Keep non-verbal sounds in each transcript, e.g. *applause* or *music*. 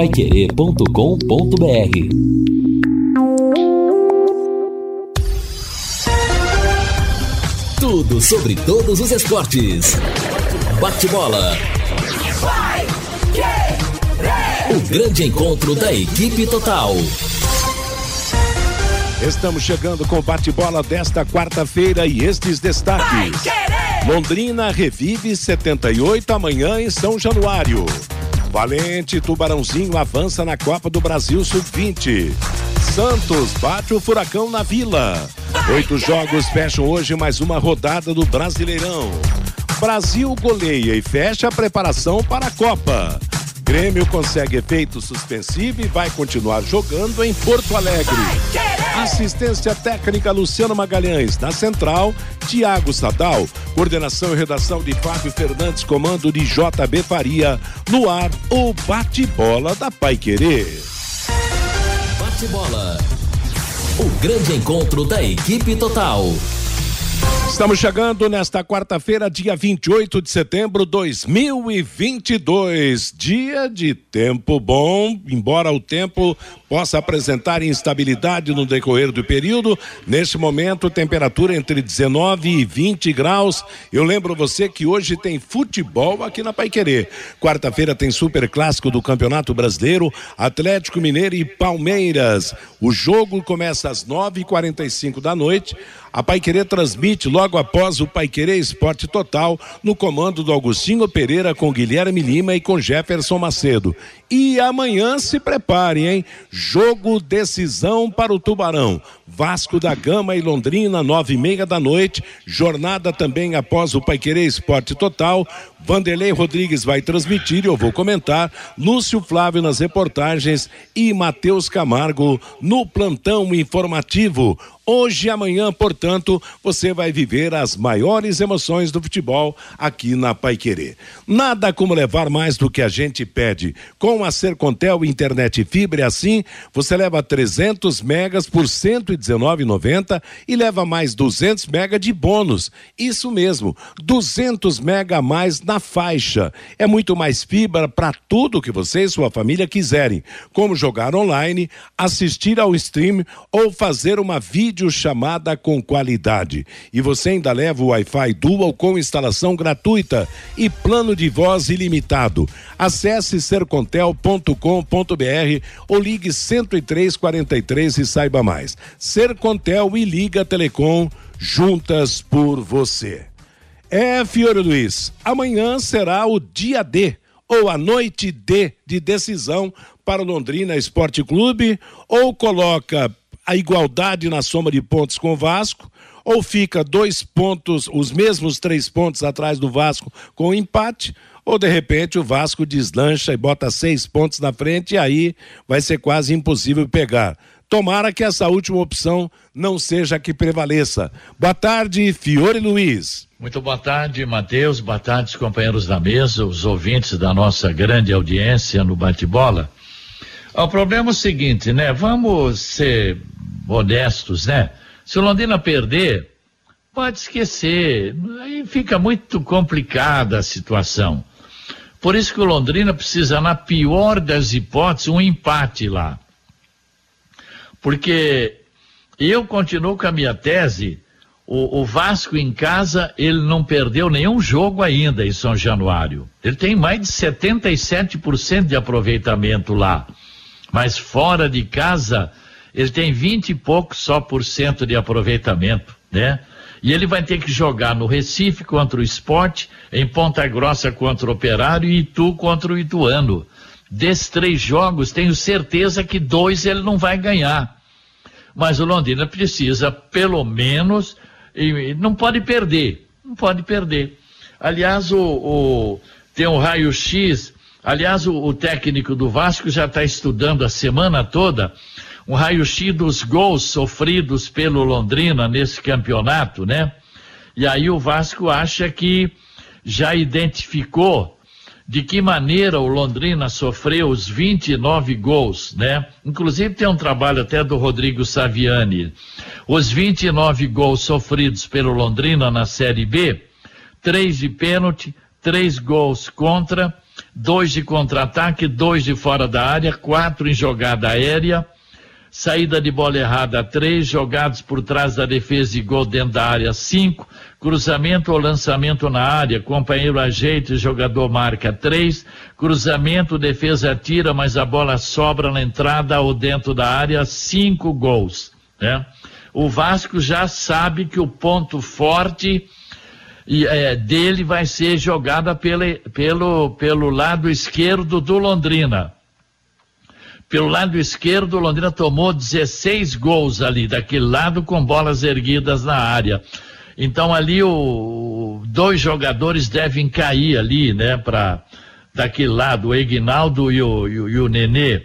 paiquerê.com.br Tudo sobre todos os esportes. Bate-bola. O grande encontro da equipe total. Estamos chegando com o bate-bola desta quarta-feira e estes destaques. Londrina revive 78 amanhã em São Januário. Valente Tubarãozinho avança na Copa do Brasil Sub-20. Santos bate o furacão na Vila. Oito jogos fecham hoje mais uma rodada do Brasileirão. Brasil goleia e fecha a preparação para a Copa. Grêmio consegue efeito suspensivo e vai continuar jogando em Porto Alegre. Assistência técnica Luciano Magalhães. Na central, Tiago Sadal. Coordenação e redação de Fábio Fernandes, comando de JB Faria. No ar, o bate-bola da Pai Querer. Bate-bola. O grande encontro da equipe total. Estamos chegando nesta quarta-feira, dia 28 de setembro de 2022. Dia de tempo bom, embora o tempo possa apresentar instabilidade no decorrer do período. Neste momento, temperatura entre 19 e 20 graus. Eu lembro você que hoje tem futebol aqui na Paiquerê. Quarta-feira tem super clássico do Campeonato Brasileiro, Atlético Mineiro e Palmeiras. O jogo começa às 9h45 da noite. A Paiquerê transmite logo após o Paiquerê Esporte Total no comando do Augustinho Pereira com Guilherme Lima e com Jefferson Macedo. E amanhã se prepare, hein? Jogo decisão para o Tubarão. Vasco da Gama e Londrina, nove e meia da noite. Jornada também após o Paiquerê Esporte Total. Vanderlei Rodrigues vai transmitir e eu vou comentar. Lúcio Flávio nas reportagens e Matheus Camargo no plantão informativo. Hoje e amanhã, portanto, você vai viver as maiores emoções do futebol aqui na Paiquerê. Nada como levar mais do que a gente pede. Com a Sercontel Internet Fibra, assim, você leva 300 megas por 119,90 e leva mais 200 mega de bônus. Isso mesmo, 200 mega a mais na faixa. É muito mais fibra para tudo que você e sua família quiserem, como jogar online, assistir ao stream ou fazer uma videochamada com qualidade. E você ainda leva o Wi-Fi Dual com instalação gratuita e plano de voz ilimitado. Acesse sercontel.com.br ou ligue 10343 e saiba mais. Sercontel e Liga Telecom juntas por você. É, Fiore Luiz, amanhã será o dia D, ou a noite D de decisão para o Londrina Esporte Clube, ou coloca a igualdade na soma de pontos com o Vasco, ou fica dois pontos, os mesmos três pontos atrás do Vasco com empate, ou de repente o Vasco deslancha e bota seis pontos na frente e aí vai ser quase impossível pegar. Tomara que essa última opção não seja a que prevaleça. Boa tarde, Fiore Luiz. Muito boa tarde, Matheus. Boa tarde, companheiros da mesa, os ouvintes da nossa grande audiência no bate-bola. O problema é o seguinte, né? Vamos ser honestos, né? Se o Londrina perder, pode esquecer. Aí fica muito complicada a situação. Por isso que o Londrina precisa, na pior das hipóteses, um empate lá. Porque eu continuo com a minha tese o, o, Vasco em casa, ele não perdeu nenhum jogo ainda em São Januário. Ele tem mais de 77% de aproveitamento lá. Mas fora de casa, ele tem 20 e poucos só por cento de aproveitamento, né? E ele vai ter que jogar no Recife contra o Esporte, em Ponta Grossa contra o Operário e Itu contra o Ituano. Desses três jogos, tenho certeza que dois ele não vai ganhar. Mas o Londrina precisa, pelo menos, e não pode perder, não pode perder. Aliás, o, o tem um raio-x, aliás, o, o, técnico do Vasco já está estudando a semana toda um raio-x dos gols sofridos pelo Londrina nesse campeonato, né? E aí o Vasco acha que já identificou de que maneira o Londrina sofreu os 29 gols, né? Inclusive tem um trabalho até do Rodrigo Saviani. Os 29 gols sofridos pelo Londrina na Série B, três de pênalti, três gols contra, dois de contra-ataque, dois de fora da área, quatro em jogada aérea, saída de bola errada, três, jogados por trás da defesa e gol dentro da área, cinco, cruzamento ou lançamento na área, companheiro ajeita e jogador marca, três, cruzamento, defesa tira, mas a bola sobra na entrada ou dentro da área, cinco gols, né? O Vasco já sabe que o ponto forte é, dele vai ser jogada pelo, pelo lado esquerdo do Londrina. Pelo lado esquerdo, o Londrina tomou 16 gols ali, daquele lado, com bolas erguidas na área. Então ali o, dois jogadores devem cair ali, né, para daquele lado, o Egnaldo e o, e, e o Nenê.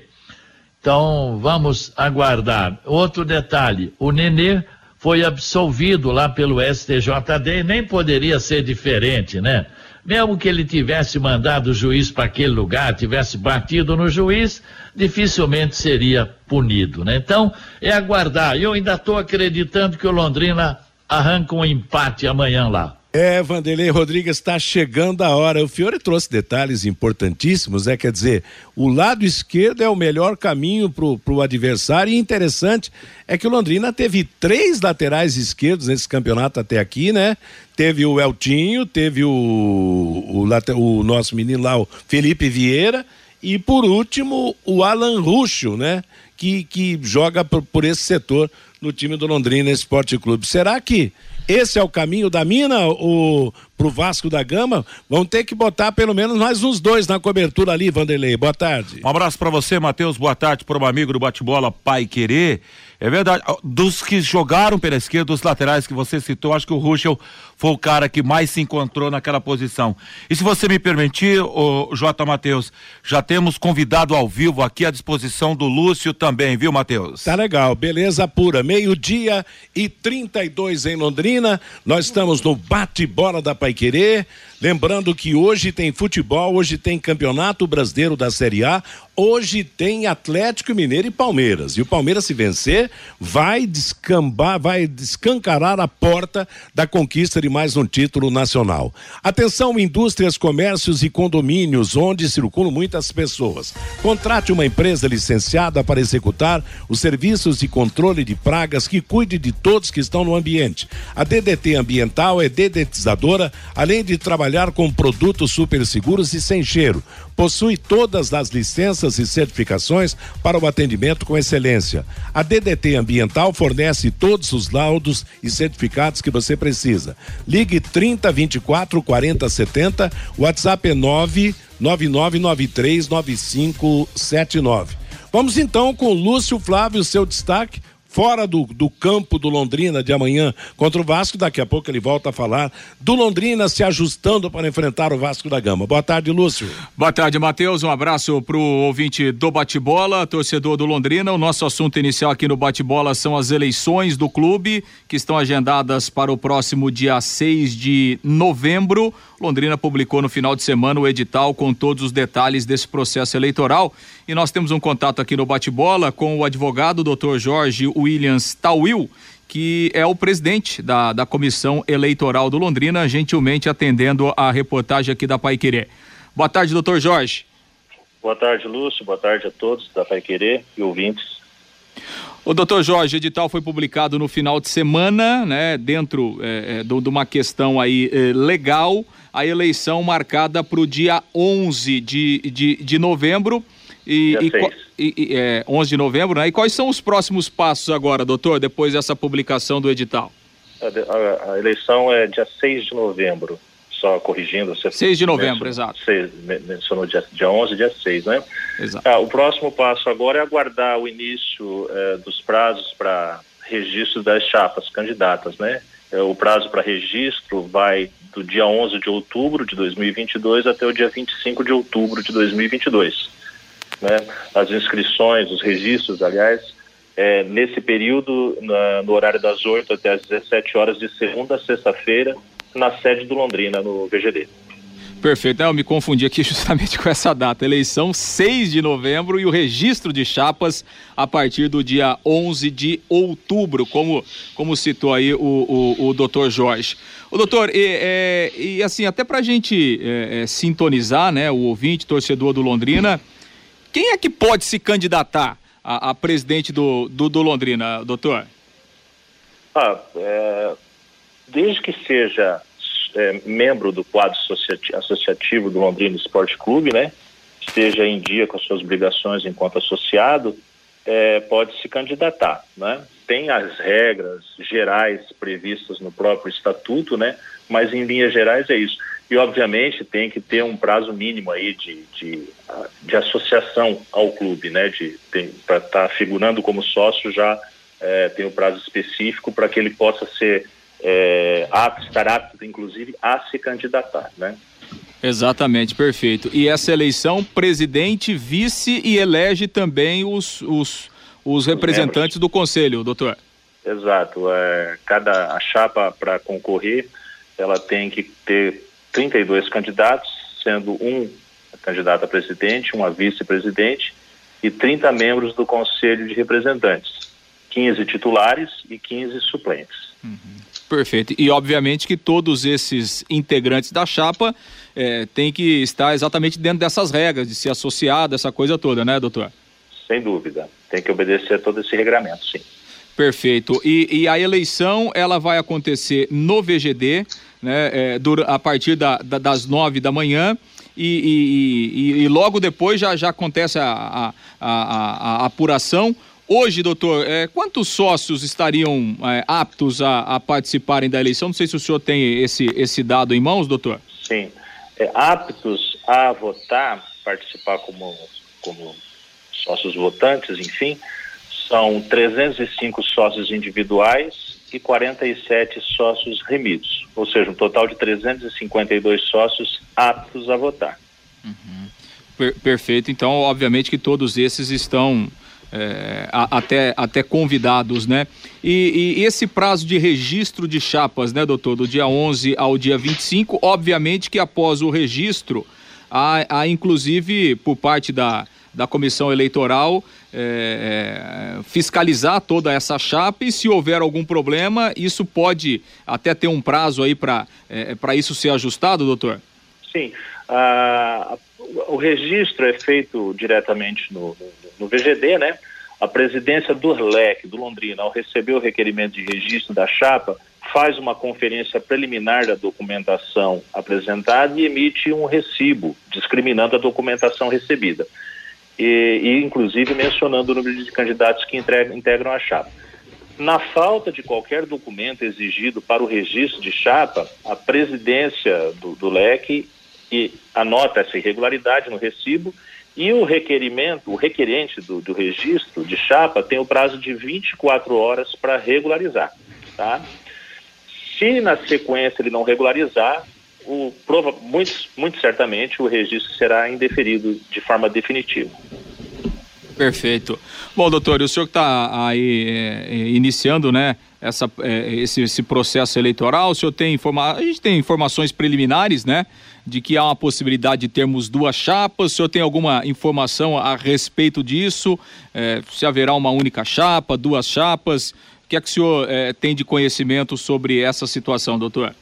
Então vamos aguardar. Outro detalhe: o Nenê foi absolvido lá pelo STJD e nem poderia ser diferente, né? Mesmo que ele tivesse mandado o juiz para aquele lugar, tivesse batido no juiz, dificilmente seria punido, né? Então, é aguardar. Eu ainda estou acreditando que o Londrina arranca um empate amanhã lá. É, Vanderlei Rodrigues está chegando a hora. O Fiore trouxe detalhes importantíssimos, é quer dizer, o lado esquerdo é o melhor caminho para o adversário. E interessante é que o Londrina teve três laterais esquerdos nesse campeonato até aqui, né? Teve o Eltinho, teve o, o, o nosso menino lá, o Felipe Vieira, e por último o Alan Ruxo, né? Que, que joga por, por esse setor no time do Londrina Esporte Clube. Será que esse é o caminho da mina, o pro Vasco da Gama? Vão ter que botar pelo menos mais uns dois na cobertura ali, Vanderlei. Boa tarde. Um abraço para você, Matheus. Boa tarde para um amigo do bate-bola Pai Querer. É verdade. Dos que jogaram pela esquerda, dos laterais que você citou, acho que o Ruschel foi o cara que mais se encontrou naquela posição. E se você me permitir, o J. Matheus, já temos convidado ao vivo aqui à disposição do Lúcio também, viu, Matheus? Tá legal, beleza pura. Meio-dia e 32 em Londrina. Nós estamos no bate-bola da Paiquerê. Lembrando que hoje tem futebol, hoje tem Campeonato Brasileiro da Série A, hoje tem Atlético Mineiro e Palmeiras. E o Palmeiras, se vencer, vai descambar, vai descancarar a porta da conquista de mais um título nacional. Atenção, indústrias, comércios e condomínios, onde circulam muitas pessoas. Contrate uma empresa licenciada para executar os serviços de controle de pragas que cuide de todos que estão no ambiente. A DDT Ambiental é dedetizadora, além de trabalhar trabalhar com produtos super seguros e sem cheiro. Possui todas as licenças e certificações para o atendimento com excelência. A DDT Ambiental fornece todos os laudos e certificados que você precisa. Ligue 30 24 40 70, WhatsApp é 9 9993 9579. Vamos então com Lúcio Flávio, seu destaque fora do, do campo do Londrina de amanhã contra o Vasco. Daqui a pouco ele volta a falar do Londrina se ajustando para enfrentar o Vasco da Gama. Boa tarde, Lúcio. Boa tarde, Matheus. Um abraço para o ouvinte do Bate-Bola, torcedor do Londrina. O nosso assunto inicial aqui no Bate-Bola são as eleições do clube, que estão agendadas para o próximo dia 6 de novembro. Londrina publicou no final de semana o edital com todos os detalhes desse processo eleitoral. E nós temos um contato aqui no Bate-Bola com o advogado Dr. Jorge Williams Tawil, que é o presidente da, da Comissão Eleitoral do Londrina, gentilmente atendendo a reportagem aqui da Pai Querer. Boa tarde, doutor Jorge. Boa tarde, Lúcio. Boa tarde a todos da Pai Querer e ouvintes. O doutor Jorge, o edital foi publicado no final de semana, né, dentro é, de uma questão aí é, legal, a eleição marcada para o dia 11 de, de, de novembro. E, e, e, é, 11 de novembro, né? E quais são os próximos passos agora, doutor, depois dessa publicação do edital? A, a, a eleição é dia 6 de novembro, só corrigindo. Você 6 de novembro, exato. 6, mencionou dia, dia 11, dia 6, né? Exato. Ah, o próximo passo agora é aguardar o início é, dos prazos para registro das chapas candidatas, né? É, o prazo para registro vai do dia 11 de outubro de 2022 até o dia 25 de outubro de 2022 né? As inscrições, os registros, aliás, é, nesse período, na, no horário das 8 até as 17 horas de segunda a sexta-feira, na sede do Londrina, no VGD. Perfeito, é, eu me confundi aqui *laughs* justamente com essa data. Eleição 6 de novembro e o registro de chapas a partir do dia 11 de outubro, como, como citou aí o, o, o doutor Jorge. O doutor, e, é, e, assim, até para a gente é, é, sintonizar, né, o ouvinte, torcedor do Londrina, quem é que pode se candidatar a, a presidente do, do, do, Londrina, doutor? Ah, é, desde que seja é, membro do quadro associativo do Londrina Esporte Clube, né, esteja em dia com as suas obrigações enquanto associado, é, pode se candidatar, né? Tem as regras gerais previstas no próprio estatuto, né? Mas em linhas gerais é isso. E obviamente tem que ter um prazo mínimo aí de, de, de associação ao clube, né? De para estar tá figurando como sócio já é, tem um prazo específico para que ele possa ser é, apto, estar apto, inclusive, a se candidatar, né? Exatamente, perfeito. E essa eleição, presidente, vice e elege também os, os, os representantes do conselho, doutor. Exato. É, cada a chapa para concorrer, ela tem que ter 32 candidatos, sendo um candidato a presidente, uma vice-presidente e 30 membros do conselho de representantes, 15 titulares e 15 suplentes. Uhum. Perfeito. E obviamente que todos esses integrantes da chapa é, têm que estar exatamente dentro dessas regras, de ser associado, essa coisa toda, né, doutor? Sem dúvida. Tem que obedecer a todo esse regramento, sim. Perfeito. E, e a eleição, ela vai acontecer no VGD, né, é, a partir da, da, das nove da manhã. E, e, e, logo depois já, já acontece a, a, a, a apuração. Hoje, doutor, é, quantos sócios estariam é, aptos a, a, participarem da eleição? Não sei se o senhor tem esse, esse dado em mãos, doutor. Sim. É, aptos a votar, participar como, como sócios votantes, enfim, são 305 sócios individuais e 47 sócios remidos, ou seja, um total de 352 sócios aptos a votar. Uhum. Per perfeito. Então, obviamente que todos esses estão é, a, até, até convidados, né? E, e, esse prazo de registro de chapas, né, doutor, do dia 11 ao dia 25, obviamente que após o registro, há, há inclusive por parte da, da comissão eleitoral é, é, fiscalizar toda essa chapa e se houver algum problema, isso pode até ter um prazo aí para é, isso ser ajustado, doutor? Sim. Ah, o registro é feito diretamente no, no, no VGD, né? A presidência do RLEC, do Londrina, ao receber o requerimento de registro da chapa, faz uma conferência preliminar da documentação apresentada e emite um recibo discriminando a documentação recebida. E, e inclusive mencionando o número de candidatos que integram, integram a chapa. Na falta de qualquer documento exigido para o registro de chapa, a presidência do, do e anota essa irregularidade no recibo e o requerimento, o requerente do, do registro de chapa tem o prazo de 24 horas para regularizar, tá? Se na sequência ele não regularizar, o, prova, muito, muito certamente o registro será indeferido de forma definitiva. Perfeito. Bom, doutor, o senhor que está aí é, iniciando, né, essa, é, esse, esse processo eleitoral, o senhor tem informa... a gente tem informações preliminares, né, de que há uma possibilidade de termos duas chapas. O senhor tem alguma informação a respeito disso? É, se haverá uma única chapa, duas chapas? O que é que o senhor tem de conhecimento sobre essa situação, doutor?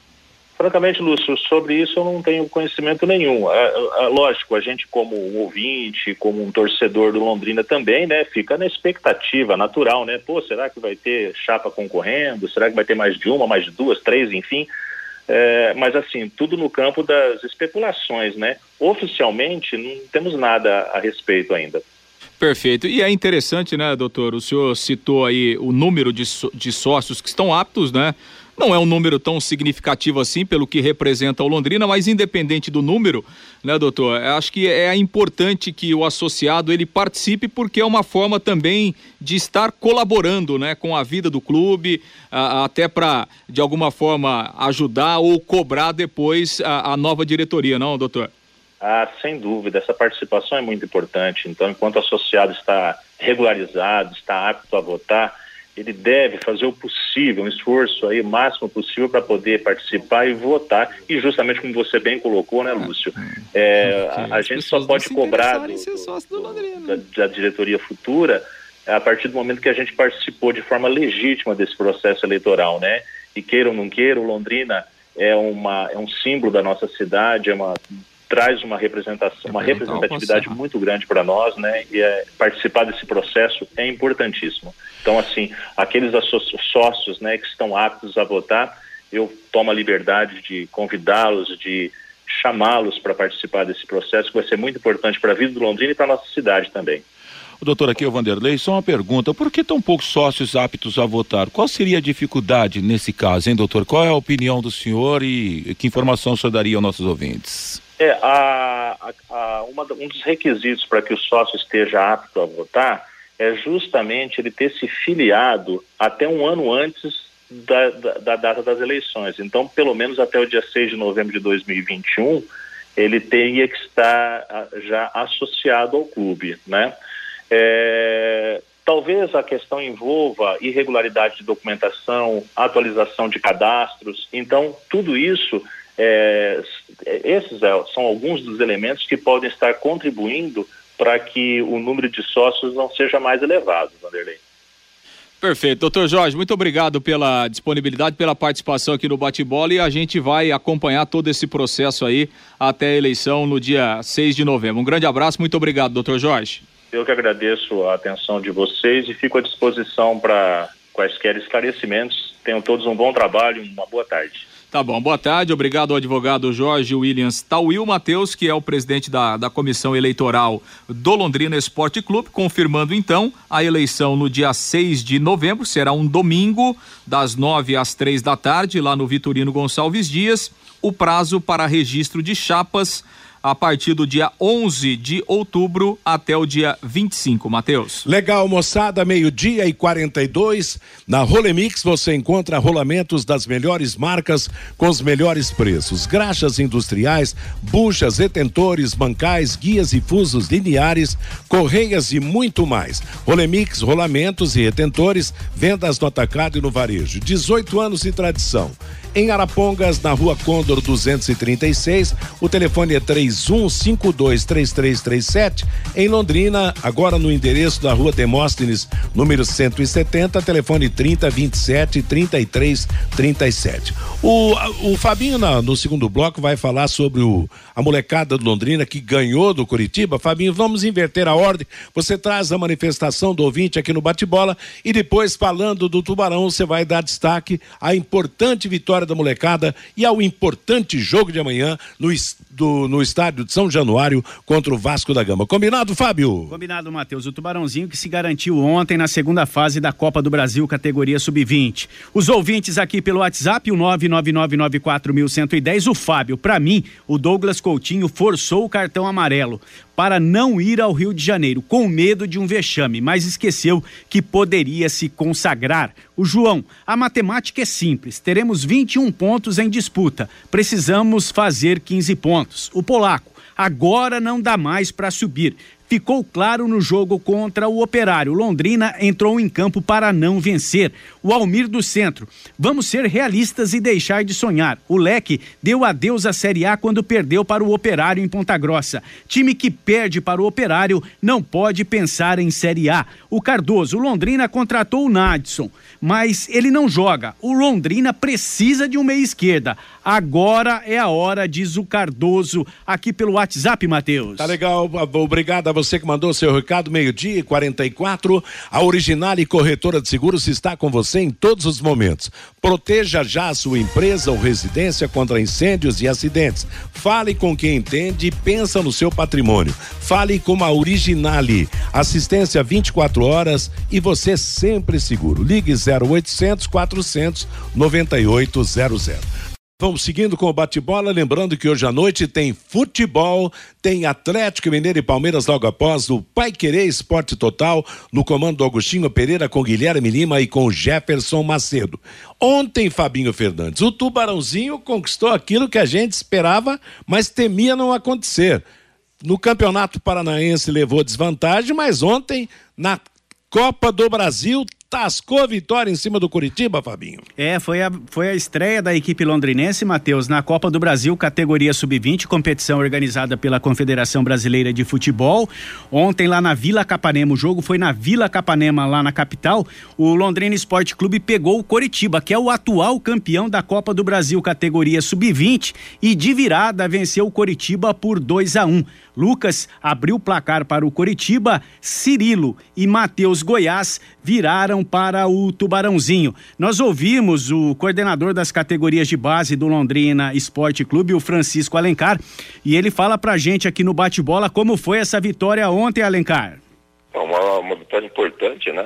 Francamente, Lúcio, sobre isso eu não tenho conhecimento nenhum. É, é, lógico, a gente como um ouvinte, como um torcedor do Londrina também, né, fica na expectativa natural, né? Pô, será que vai ter chapa concorrendo? Será que vai ter mais de uma, mais de duas, três, enfim? É, mas assim, tudo no campo das especulações, né? Oficialmente não temos nada a respeito ainda. Perfeito. E é interessante, né, doutor? O senhor citou aí o número de, de sócios que estão aptos, né? Não é um número tão significativo assim pelo que representa o Londrina, mas independente do número, né, doutor? Acho que é importante que o associado ele participe porque é uma forma também de estar colaborando, né, com a vida do clube, até para de alguma forma ajudar ou cobrar depois a, a nova diretoria, não, doutor? Ah, sem dúvida, essa participação é muito importante. Então, enquanto o associado está regularizado, está apto a votar, ele deve fazer o possível, um esforço aí o máximo possível para poder participar e votar. E justamente como você bem colocou, né, Lúcio? É, a, a gente só pode cobrar do, do, da, da diretoria futura a partir do momento que a gente participou de forma legítima desse processo eleitoral, né? E queira ou não queira, o Londrina é, uma, é um símbolo da nossa cidade, é uma, traz uma representação, uma representatividade muito grande para nós, né? E é, participar desse processo é importantíssimo. Então, assim, aqueles sócios, né, que estão aptos a votar, eu tomo a liberdade de convidá-los, de chamá-los para participar desse processo, que vai ser muito importante para a vida do Londrina e para a nossa cidade também. O doutor aqui, o Vanderlei, só uma pergunta. Por que tão poucos sócios aptos a votar? Qual seria a dificuldade nesse caso, hein, doutor? Qual é a opinião do senhor e que informação o senhor daria aos nossos ouvintes? É, a, a, uma, um dos requisitos para que o sócio esteja apto a votar é justamente ele ter se filiado até um ano antes da, da, da, data das eleições. Então, pelo menos até o dia 6 de novembro de 2021, ele teria que estar já associado ao clube, né? É, talvez a questão envolva irregularidade de documentação, atualização de cadastros. Então, tudo isso, é, esses é, são alguns dos elementos que podem estar contribuindo para que o número de sócios não seja mais elevado, Vanderlei. Perfeito. Doutor Jorge, muito obrigado pela disponibilidade, pela participação aqui no Bate-Bola e a gente vai acompanhar todo esse processo aí até a eleição no dia 6 de novembro. Um grande abraço, muito obrigado, doutor Jorge. Eu que agradeço a atenção de vocês e fico à disposição para quaisquer esclarecimentos. Tenham todos um bom trabalho, uma boa tarde. Tá bom, boa tarde, obrigado ao advogado Jorge Williams Tauil Matheus, que é o presidente da, da Comissão Eleitoral do Londrina Esporte Clube, confirmando então a eleição no dia 6 de novembro, será um domingo, das 9 às três da tarde, lá no Vitorino Gonçalves Dias. O prazo para registro de chapas a partir do dia 11 de outubro até o dia 25, Matheus. Legal, moçada, meio-dia e 42. Na Rolemix você encontra rolamentos das melhores marcas com os melhores preços. Graxas industriais, buchas, retentores, bancais, guias e fusos lineares, correias e muito mais. Rolemix, rolamentos e retentores, vendas no atacado e no varejo. 18 anos de tradição. Em Arapongas, na rua Condor 236, o telefone é 31523337. Em Londrina, agora no endereço da rua Demóstenes, número 170, telefone 3027 3337. O, o Fabinho, na, no segundo bloco, vai falar sobre o, a molecada do Londrina que ganhou do Curitiba. Fabinho, vamos inverter a ordem. Você traz a manifestação do ouvinte aqui no Bate-Bola e depois, falando do Tubarão, você vai dar destaque à importante vitória da molecada e ao importante jogo de amanhã no, do, no estádio de São Januário contra o Vasco da Gama. Combinado, Fábio? Combinado, Matheus. O Tubarãozinho que se garantiu ontem na segunda fase da Copa do Brasil, categoria sub-20. Os ouvintes aqui pelo WhatsApp, o 99994110, o Fábio. Para mim, o Douglas Coutinho forçou o cartão amarelo para não ir ao Rio de Janeiro, com medo de um vexame, mas esqueceu que poderia se consagrar. O João, a matemática é simples, teremos 21 pontos em disputa, precisamos fazer 15 pontos. O polaco, agora não dá mais para subir ficou claro no jogo contra o Operário. Londrina entrou em campo para não vencer. O Almir do Centro. Vamos ser realistas e deixar de sonhar. O Leque deu adeus à Série A quando perdeu para o Operário em Ponta Grossa. Time que perde para o Operário não pode pensar em Série A. O Cardoso, Londrina contratou o Nadson, mas ele não joga. O Londrina precisa de um meia esquerda. Agora é a hora, diz o Cardoso aqui pelo WhatsApp, Matheus. Tá legal, obrigado a você que mandou seu recado, meio-dia e 44. A Original e Corretora de Seguros está com você em todos os momentos. Proteja já a sua empresa ou residência contra incêndios e acidentes. Fale com quem entende e pensa no seu patrimônio. Fale com a Originale. Assistência 24 horas e você sempre seguro. Ligue 0800 400 9800. Vamos seguindo com o bate-bola, lembrando que hoje à noite tem futebol, tem Atlético Mineiro e Palmeiras logo após o Pai Querer Esporte Total, no comando do Agostinho Pereira com Guilherme Lima e com Jefferson Macedo. Ontem, Fabinho Fernandes, o Tubarãozinho conquistou aquilo que a gente esperava, mas temia não acontecer. No Campeonato Paranaense levou desvantagem, mas ontem, na Copa do Brasil, tascou vitória em cima do Curitiba, Fabinho. É, foi a, foi a estreia da equipe londrinense, Matheus, na Copa do Brasil, categoria sub-20, competição organizada pela Confederação Brasileira de Futebol. Ontem lá na Vila Capanema, o jogo foi na Vila Capanema, lá na capital. O Londrina Esporte Clube pegou o Coritiba, que é o atual campeão da Copa do Brasil, categoria sub-20, e de virada venceu o Coritiba por 2 a 1 um. Lucas abriu o placar para o Coritiba, Cirilo e Matheus Goiás viraram para o Tubarãozinho. Nós ouvimos o coordenador das categorias de base do Londrina Esporte Clube, o Francisco Alencar, e ele fala pra gente aqui no bate-bola como foi essa vitória ontem, Alencar. É uma, uma vitória importante, né?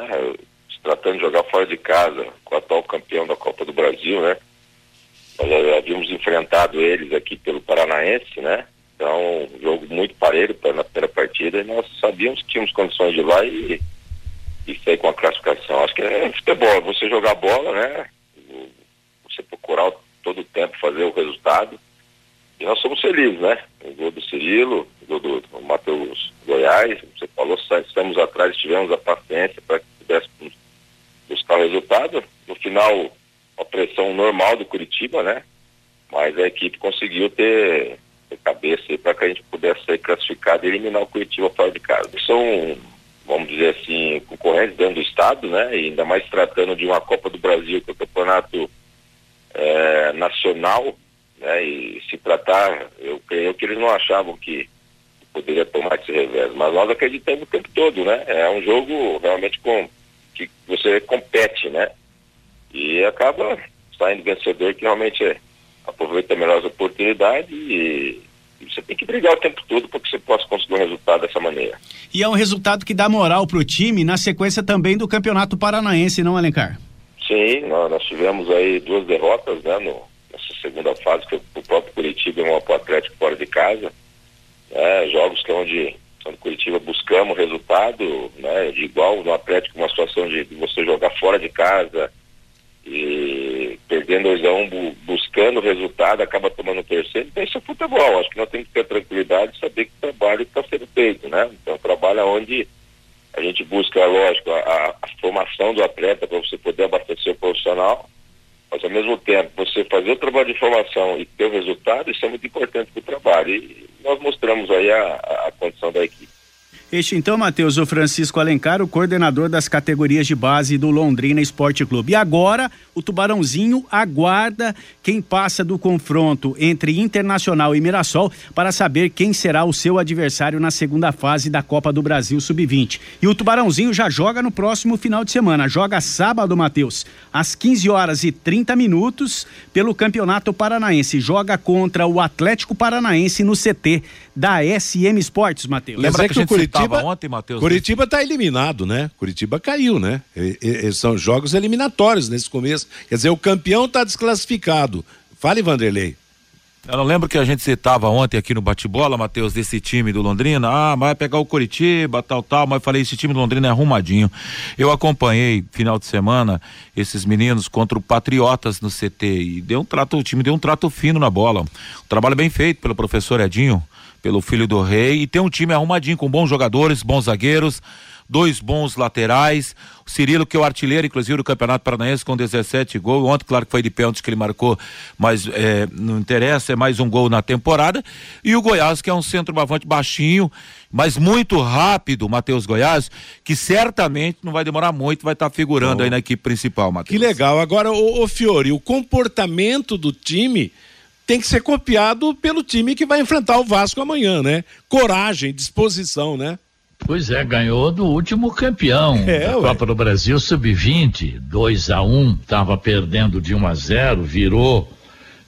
Se tratando de jogar fora de casa com o atual campeão da Copa do Brasil, né? Nós já havíamos enfrentado eles aqui pelo Paranaense, né? Então, um jogo muito parelho na primeira partida e nós sabíamos que tínhamos condições de ir lá e, e sair com a classificação. Acho que é futebol, você jogar bola, né? Você procurar todo o tempo fazer o resultado. E nós somos felizes, né? O gol do Cirilo, o gol do, do Matheus Goiás, você falou, estamos atrás, tivemos a paciência para que pudéssemos buscar o resultado. No final, a pressão normal do Curitiba, né? Mas a equipe conseguiu ter cabeça para que a gente pudesse ser classificado e eliminar o Curitiba fora de casa. São, vamos dizer assim, concorrentes dentro do estado, né? E ainda mais tratando de uma Copa do Brasil, que é o campeonato é, nacional, né? E se tratar, eu creio que eles não achavam que poderia tomar esse revés, mas nós acreditamos o tempo todo, né? É um jogo realmente com que você compete, né? E acaba saindo vencedor que realmente aproveita melhor as oportunidades e, você tem que brigar o tempo todo para que você possa conseguir um resultado dessa maneira. E é um resultado que dá moral para o time na sequência também do Campeonato Paranaense, não, Alencar? Sim, nós, nós tivemos aí duas derrotas, né, no, nessa segunda fase, que o próprio Curitiba é um Atlético fora de casa, né, jogos que é onde no Curitiba buscamos resultado, né, de igual no Atlético, uma situação de, de você jogar fora de casa, e perdendo 2 a 1 um, buscando o resultado, acaba tomando o terceiro, então isso é futebol. Acho que nós temos que ter tranquilidade e saber que o trabalho está sendo feito, né? Então, trabalho onde a gente busca, lógico, a, a formação do atleta para você poder abastecer o profissional, mas ao mesmo tempo você fazer o trabalho de formação e ter o resultado, isso é muito importante para o trabalho. E nós mostramos aí a, a condição da equipe. Este então, Matheus, o Francisco Alencar, o coordenador das categorias de base do Londrina Esporte Clube. E agora, o Tubarãozinho aguarda quem passa do confronto entre Internacional e Mirassol para saber quem será o seu adversário na segunda fase da Copa do Brasil Sub-20. E o Tubarãozinho já joga no próximo final de semana. Joga sábado, Matheus, às 15 horas e 30 minutos pelo Campeonato Paranaense. Joga contra o Atlético Paranaense no CT da SM Esportes, Matheus. Lembra é que, que o Curitiba ontem, Matheus? Curitiba está eliminado, né? Curitiba caiu, né? E, e, são jogos eliminatórios nesse começo. Quer dizer, o campeão está desclassificado. Fale, Vanderlei. Eu não lembro que a gente citava ontem aqui no bate-bola, Matheus, desse time do Londrina. Ah, vai pegar o Curitiba, tal, tal. Mas eu falei, esse time do Londrina é arrumadinho. Eu acompanhei final de semana esses meninos contra o Patriotas no CT e deu um trato, o time deu um trato fino na bola. Um trabalho bem feito pelo professor Edinho pelo filho do rei e tem um time arrumadinho com bons jogadores, bons zagueiros, dois bons laterais. O Cirilo, que é o artilheiro, inclusive, do Campeonato Paranaense, com 17 gols. Ontem, claro que foi de pênalti que ele marcou, mas é, não interessa, é mais um gol na temporada. E o Goiás, que é um centro-bavante baixinho, mas muito rápido, Matheus Goiás, que certamente não vai demorar muito, vai estar tá figurando oh. aí na equipe principal, Matheus. Que legal. Agora, o, o Fiore, o comportamento do time tem que ser copiado pelo time que vai enfrentar o Vasco amanhã, né? Coragem, disposição, né? Pois é, ganhou do último campeão *laughs* é, da ué. Copa do Brasil Sub-20, 2 a 1 um, estava perdendo de 1 um a 0 virou.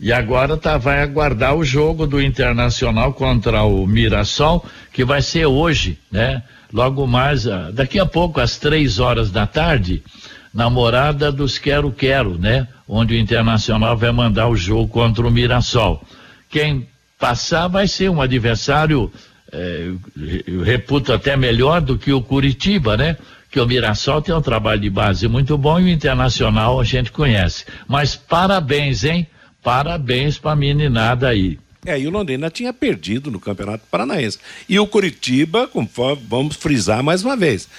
E agora tá, vai aguardar o jogo do Internacional contra o Mirassol, que vai ser hoje, né? Logo mais, ah, daqui a pouco, às três horas da tarde, namorada dos Quero Quero, né? Onde o Internacional vai mandar o jogo contra o Mirassol. Quem passar vai ser um adversário, eh, eu reputo até melhor do que o Curitiba, né? Que o Mirassol tem um trabalho de base muito bom e o Internacional a gente conhece. Mas parabéns, hein? Parabéns para a meninada aí. É, e o Londrina tinha perdido no Campeonato Paranaense. E o Curitiba, vamos frisar mais uma vez,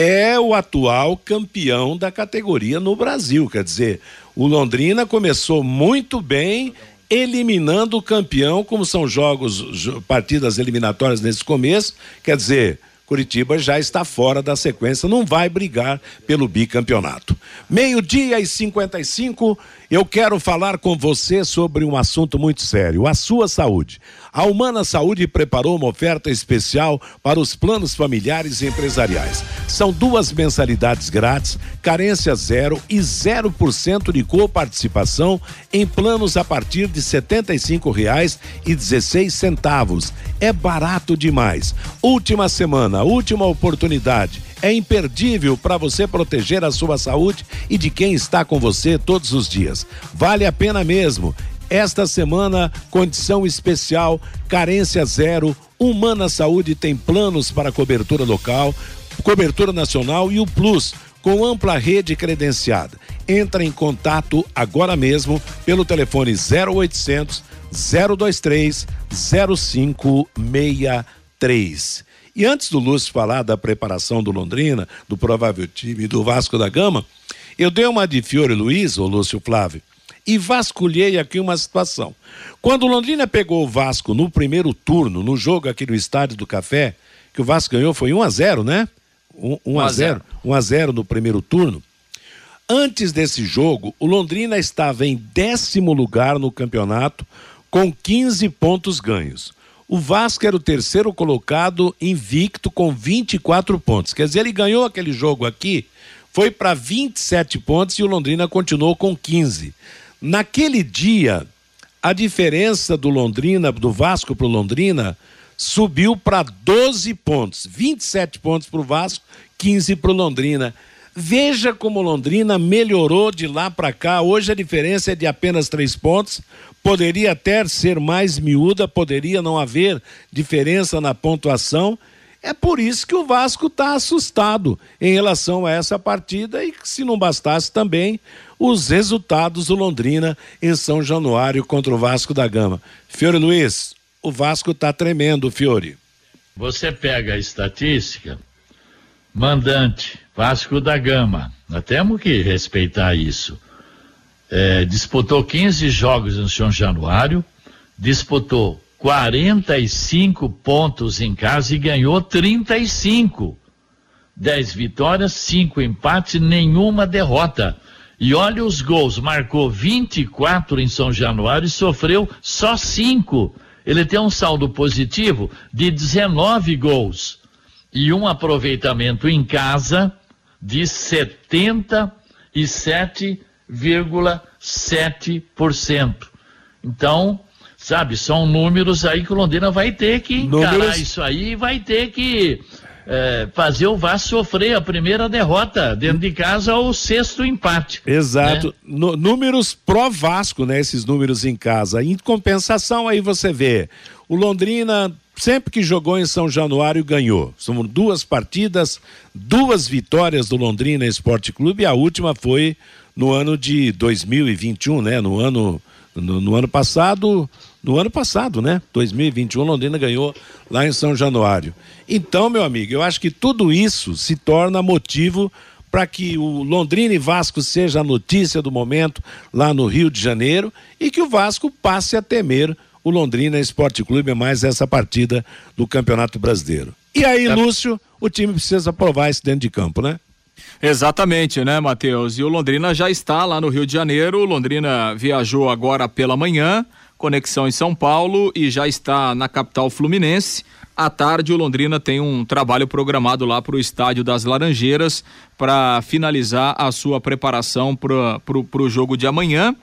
é o atual campeão da categoria no Brasil. Quer dizer, o Londrina começou muito bem, eliminando o campeão, como são jogos, partidas eliminatórias nesse começo. Quer dizer, Curitiba já está fora da sequência, não vai brigar pelo bicampeonato. Meio-dia e 55, eu quero falar com você sobre um assunto muito sério: a sua saúde. A Humana Saúde preparou uma oferta especial para os planos familiares e empresariais. São duas mensalidades grátis, carência zero e 0% de coparticipação em planos a partir de R$ 75,16. É barato demais. Última semana, última oportunidade. É imperdível para você proteger a sua saúde e de quem está com você todos os dias. Vale a pena mesmo. Esta semana, condição especial, carência zero. Humana Saúde tem planos para cobertura local, cobertura nacional e o Plus, com ampla rede credenciada. Entra em contato agora mesmo pelo telefone 0800 023 0563. E antes do Lúcio falar da preparação do Londrina, do provável time do Vasco da Gama, eu dei uma de Fiore Luiz, ou Lúcio Flávio, e vasculhei aqui uma situação. Quando o Londrina pegou o Vasco no primeiro turno, no jogo aqui no Estádio do Café, que o Vasco ganhou foi 1 a 0 né? 1, 1 a 0 1 a 0 no primeiro turno. Antes desse jogo, o Londrina estava em décimo lugar no campeonato, com 15 pontos ganhos. O Vasco era o terceiro colocado invicto com 24 pontos. Quer dizer, ele ganhou aquele jogo aqui, foi para 27 pontos e o Londrina continuou com 15. Naquele dia, a diferença do Londrina, do Vasco para o Londrina, subiu para 12 pontos. 27 pontos para o Vasco, 15 para o Londrina. Veja como Londrina melhorou de lá para cá. Hoje a diferença é de apenas três pontos. Poderia até ser mais miúda, poderia não haver diferença na pontuação. É por isso que o Vasco está assustado em relação a essa partida e se não bastasse também os resultados do Londrina em São Januário contra o Vasco da Gama. Fiore Luiz, o Vasco está tremendo, Fiore. Você pega a estatística, mandante, Vasco da Gama, nós temos que respeitar isso. É, disputou 15 jogos em São Januário, disputou 45 pontos em casa e ganhou 35. 10 vitórias, 5 empates, nenhuma derrota. E olha os gols, marcou 24 em São Januário e sofreu só 5. Ele tem um saldo positivo de 19 gols e um aproveitamento em casa de 77,7%. Então, sabe, são números aí que o Londrina vai ter que encarar números... isso aí e vai ter que é, fazer o Vasco sofrer a primeira derrota dentro de casa ou o sexto empate. Exato. Né? números pró Vasco, né? Esses números em casa. Em compensação, aí você vê o Londrina sempre que jogou em São Januário ganhou. São duas partidas, duas vitórias do Londrina Esporte Clube. E a última foi no ano de 2021, né? No ano no, no ano passado no ano passado, né? 2021, Londrina ganhou lá em São Januário. Então, meu amigo, eu acho que tudo isso se torna motivo para que o Londrina e Vasco seja a notícia do momento lá no Rio de Janeiro e que o Vasco passe a temer o Londrina Esporte Clube mais essa partida do Campeonato Brasileiro. E aí, é. Lúcio, o time precisa provar isso dentro de campo, né? Exatamente, né, Matheus? E o Londrina já está lá no Rio de Janeiro. O Londrina viajou agora pela manhã, conexão em São Paulo e já está na capital fluminense. À tarde, o Londrina tem um trabalho programado lá para o Estádio das Laranjeiras para finalizar a sua preparação para o jogo de amanhã.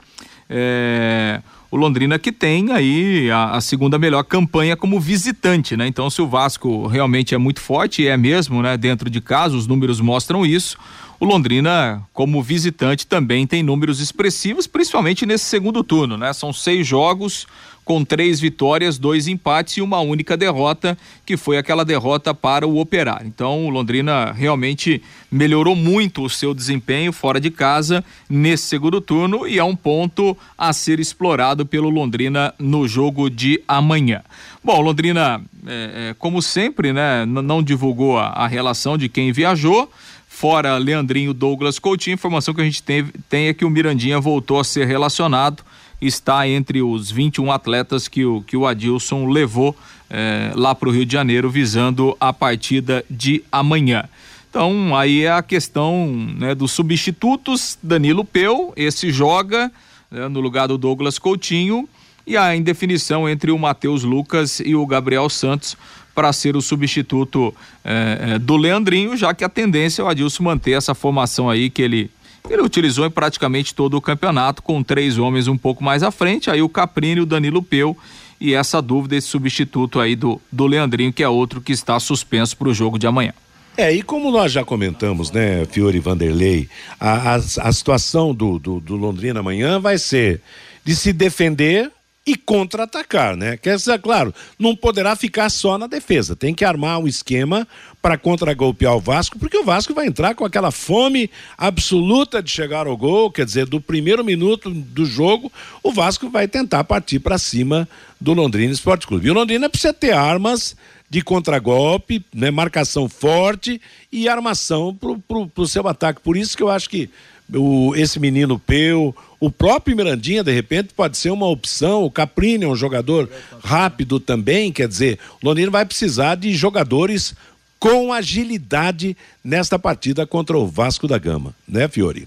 É, o Londrina que tem aí a, a, segunda melhor campanha como visitante, né? Então, se o Vasco realmente é muito forte, é mesmo, né? Dentro de casa, os números mostram isso. O Londrina, como visitante, também tem números expressivos, principalmente nesse segundo turno, né? São seis jogos com três vitórias, dois empates e uma única derrota, que foi aquela derrota para o Operário. Então, o Londrina realmente melhorou muito o seu desempenho fora de casa nesse segundo turno e é um ponto a ser explorado pelo Londrina no jogo de amanhã. Bom, Londrina, é, é, como sempre, né, não divulgou a, a relação de quem viajou fora Leandrinho Douglas Coutinho, informação que a gente tem, tem é que o Mirandinha voltou a ser relacionado está entre os 21 atletas que o, que o Adilson levou eh, lá para o Rio de Janeiro, visando a partida de amanhã. Então, aí é a questão né, dos substitutos. Danilo Peu, esse joga né, no lugar do Douglas Coutinho, e a indefinição entre o Matheus Lucas e o Gabriel Santos para ser o substituto eh, do Leandrinho, já que a tendência é o Adilson manter essa formação aí que ele ele utilizou em praticamente todo o campeonato, com três homens um pouco mais à frente, aí o Caprini, o Danilo Peu e essa dúvida, esse substituto aí do, do Leandrinho, que é outro que está suspenso para o jogo de amanhã. É, e como nós já comentamos, né, Fiore Vanderlei, a, a, a situação do, do, do Londrina amanhã vai ser de se defender e contra-atacar, né? Quer dizer, claro, não poderá ficar só na defesa, tem que armar um esquema para contra-golpear o Vasco, porque o Vasco vai entrar com aquela fome absoluta de chegar ao gol, quer dizer, do primeiro minuto do jogo, o Vasco vai tentar partir para cima do Londrina Esporte Clube. E o Londrina precisa ter armas de contragolpe, né, marcação forte e armação para o seu ataque. Por isso que eu acho que o, esse menino Peu, o próprio Mirandinha, de repente, pode ser uma opção. O Caprini é um jogador rápido também. Quer dizer, o Londrina vai precisar de jogadores com agilidade nesta partida contra o Vasco da Gama, né, Fiore?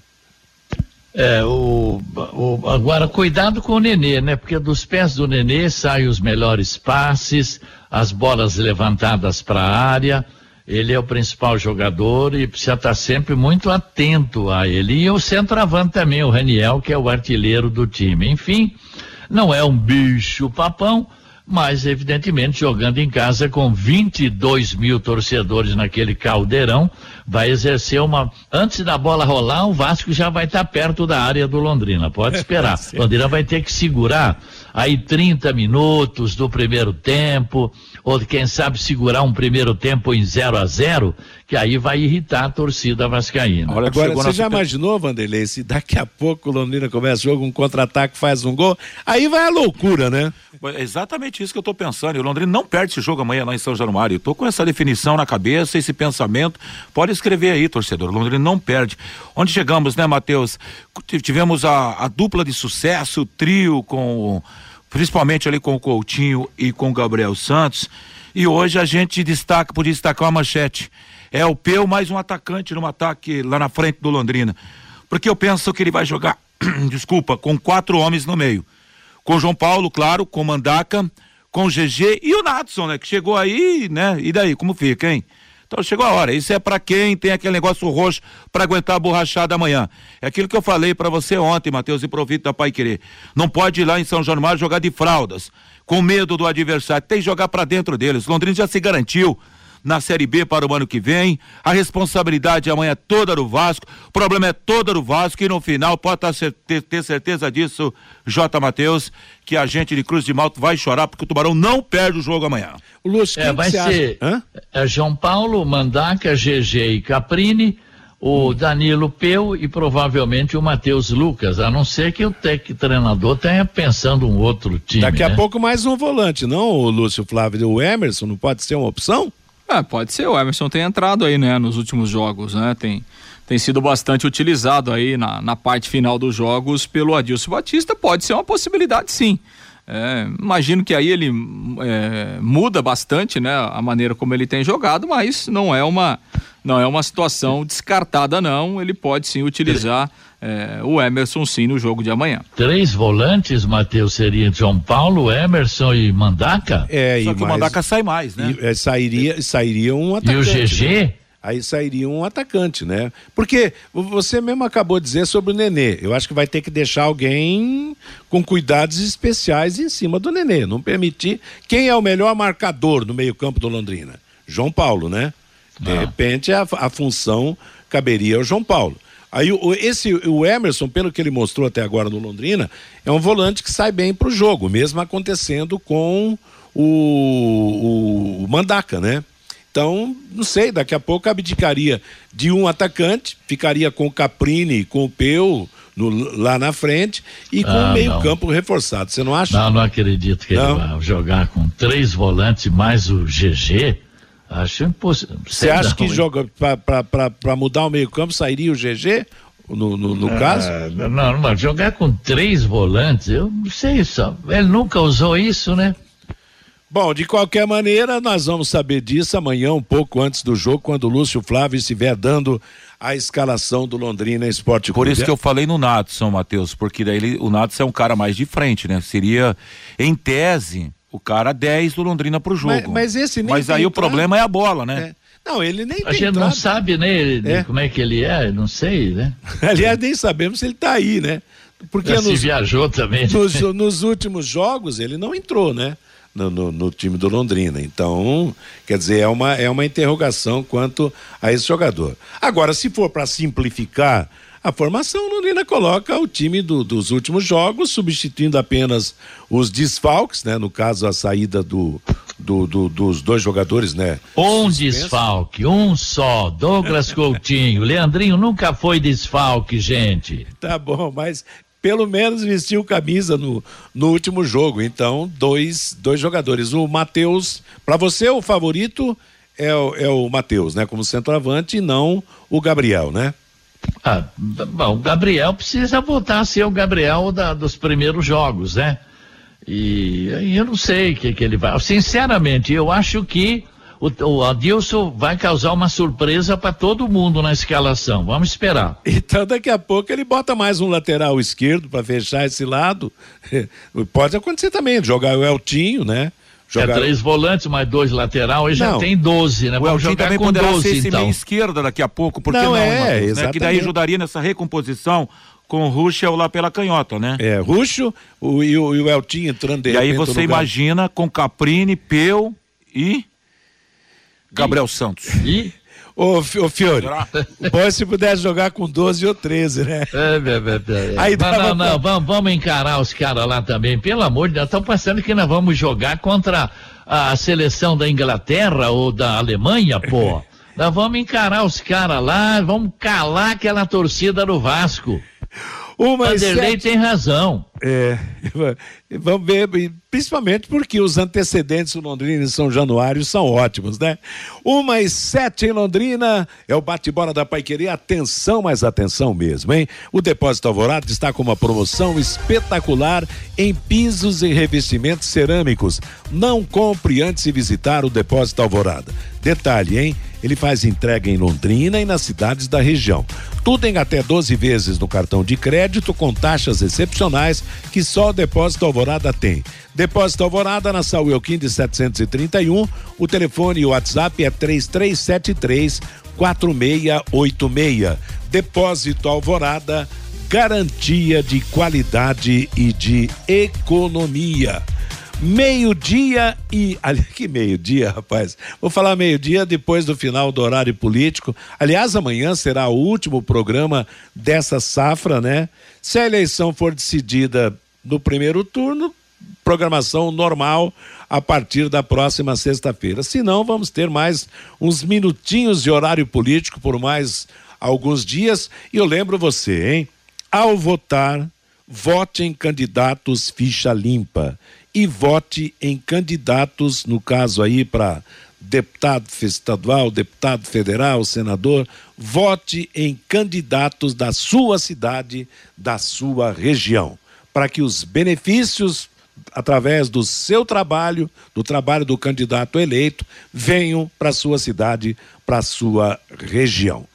É, o, o, agora cuidado com o Nenê, né? Porque dos pés do Nenê saem os melhores passes, as bolas levantadas para a área ele é o principal jogador e precisa estar sempre muito atento a ele. E o centroavante também, o Raniel, que é o artilheiro do time. Enfim, não é um bicho papão, mas evidentemente jogando em casa com 22 mil torcedores naquele caldeirão, vai exercer uma. Antes da bola rolar, o Vasco já vai estar perto da área do Londrina. Pode *laughs* esperar. Londrina vai ter que segurar aí 30 minutos do primeiro tempo, ou quem sabe segurar um primeiro tempo em 0 a 0 que aí vai irritar a torcida vascaína. Agora, você já imaginou, Vanderlei, se daqui a pouco o Londrina começa o jogo, um contra-ataque, faz um gol, aí vai a loucura, né? É exatamente isso que eu estou pensando. E o Londrina não perde esse jogo amanhã lá em São Januário. Estou com essa definição na cabeça, esse pensamento. Pode escrever aí, torcedor. O Londrina não perde. Onde chegamos, né, Matheus? Tivemos a, a dupla de sucesso, o trio com principalmente ali com o Coutinho e com o Gabriel Santos. E hoje a gente destaca, podia destacar uma manchete. É o Peu mais um atacante no ataque lá na frente do Londrina. Porque eu penso que ele vai jogar, *clears throat* desculpa, com quatro homens no meio. Com João Paulo, claro, com Mandaca, com o GG e o Natson, né? Que chegou aí, né? E daí, como fica, hein? Então chegou a hora. Isso é para quem tem aquele negócio roxo para aguentar a borrachada amanhã. É aquilo que eu falei para você ontem, Matheus, e profito da Pai Querer. Não pode ir lá em São Januário jogar de fraldas, com medo do adversário. Tem que jogar para dentro deles. Londrina já se garantiu na Série B para o ano que vem. A responsabilidade amanhã é toda do Vasco. O problema é toda do Vasco e no final pode ter, ter certeza disso, J. Matheus, que a gente de Cruz de Malta vai chorar porque o Tubarão não perde o jogo amanhã. O Lúcio, é, vai ser é João Paulo, Mandaca, GG e Caprini o Danilo Peu e provavelmente o Matheus Lucas, a não ser que o tec, treinador tenha pensando um outro time. Daqui né? a pouco mais um volante, não, o Lúcio Flávio o Emerson, não pode ser uma opção? É, pode ser. O Emerson tem entrado aí, né, nos últimos jogos, né? Tem, tem sido bastante utilizado aí na, na parte final dos jogos pelo Adilson Batista. Pode ser uma possibilidade, sim. É, imagino que aí ele é, muda bastante, né, a maneira como ele tem jogado, mas não é uma não é uma situação descartada, não. Ele pode sim utilizar é, o Emerson sim no jogo de amanhã. Três volantes, Matheus, seria João Paulo, Emerson e Mandaca? É, Só que mais, o Mandaca sai mais, né? E, é, sairia, sairia um atacante. E o GG? Né? Aí sairia um atacante, né? Porque você mesmo acabou de dizer sobre o Nenê. Eu acho que vai ter que deixar alguém com cuidados especiais em cima do Nenê. Não permitir. Quem é o melhor marcador no meio-campo do Londrina? João Paulo, né? De ah. repente a, a função caberia ao João Paulo. Aí o, esse, o Emerson, pelo que ele mostrou até agora no Londrina, é um volante que sai bem para o jogo, mesmo acontecendo com o, o, o Mandaca, né? Então, não sei, daqui a pouco abdicaria de um atacante, ficaria com o Caprini, com o Peu no, lá na frente e com ah, o meio-campo reforçado. Você não acha? Não, não acredito que não. ele vai jogar com três volantes mais o GG. Acho impossível. Você acha que joga para mudar o meio-campo sairia o GG? No, no, no ah, caso? Não, mas jogar com três volantes, eu não sei só. Ele nunca usou isso, né? Bom, de qualquer maneira, nós vamos saber disso amanhã, um pouco antes do jogo, quando o Lúcio Flávio estiver dando a escalação do Londrina Esporte Clube. Por isso que eu falei no Natson, Matheus, porque daí ele, o Natson é um cara mais de frente, né? Seria, em tese, o cara 10 do Londrina pro jogo. Mas, mas esse nem Mas aí o problema é a bola, né? É. Não, ele nem A gente entrado. não sabe, né, é. como é que ele é, não sei, né? *laughs* Aliás, nem sabemos se ele tá aí, né? Porque nos, se viajou também. Nos, nos últimos jogos ele não entrou, né? no, no, no, time do Londrina. Então, quer dizer, é uma, é uma interrogação quanto a esse jogador. Agora, se for para simplificar a formação, Londrina coloca o time do, dos últimos jogos, substituindo apenas os desfalques, né? No caso, a saída do, do, do dos dois jogadores, né? Um desfalque, um só, Douglas *laughs* Coutinho. Leandrinho nunca foi desfalque, gente. Tá bom, mas pelo menos vestiu camisa no, no último jogo. Então, dois, dois jogadores. O Matheus, para você, o favorito é, o, é o Matheus, né? Como centroavante e não o Gabriel, né? Ah, bom, o Gabriel precisa voltar a ser o Gabriel da, dos primeiros jogos, né? E, e eu não sei o que, que ele vai. Sinceramente, eu acho que o, o Adilson vai causar uma surpresa para todo mundo na escalação. Vamos esperar. Então daqui a pouco ele bota mais um lateral esquerdo para fechar esse lado. *laughs* Pode acontecer também, jogar o Eltinho, né? Jogar... É três volantes, mais dois lateral, e já tem 12, né? O Vamos jogar também com poderá 12, ser esse então. meio esquerda daqui a pouco, porque não, não é, Matheus, né? Que daí ajudaria nessa recomposição com o Ruschel lá pela canhota, né? É, Ruxo o, e, o, e o Eltinho entrando de E aí você imagina com Caprini, Peu e Gabriel e, Santos. E? Ô, ô Fiore, pode se pudesse jogar com 12 ou 13, né? É, é, é, Aí não, não, não, vamos, vamos encarar os caras lá também. Pelo amor de Deus, estão pensando que nós vamos jogar contra a seleção da Inglaterra ou da Alemanha, pô. *laughs* nós vamos encarar os caras lá, vamos calar aquela torcida do Vasco. Uma Vanderlei sete... tem razão. É, *laughs* vamos ver, principalmente porque os antecedentes do Londrina em São Januário são ótimos, né? Uma e sete em Londrina, é o bate-bola da Paiqueria. Atenção, mas atenção mesmo, hein? O Depósito Alvorada está com uma promoção espetacular em pisos e revestimentos cerâmicos. Não compre antes de visitar o Depósito Alvorada. Detalhe, hein? Ele faz entrega em Londrina e nas cidades da região. Tudo em até 12 vezes no cartão de crédito com taxas excepcionais que só o Depósito Alvorada tem. Depósito Alvorada na Saúl Elquim de 731. O telefone e o WhatsApp é 3373 4686. Depósito Alvorada, garantia de qualidade e de economia. Meio-dia e. Que meio-dia, rapaz? Vou falar meio-dia depois do final do horário político. Aliás, amanhã será o último programa dessa safra, né? Se a eleição for decidida no primeiro turno, programação normal a partir da próxima sexta-feira. Se não, vamos ter mais uns minutinhos de horário político por mais alguns dias. E eu lembro você, hein? Ao votar, vote em candidatos ficha limpa e vote em candidatos, no caso aí para deputado estadual, deputado federal, senador, vote em candidatos da sua cidade, da sua região, para que os benefícios através do seu trabalho, do trabalho do candidato eleito, venham para sua cidade, para sua região.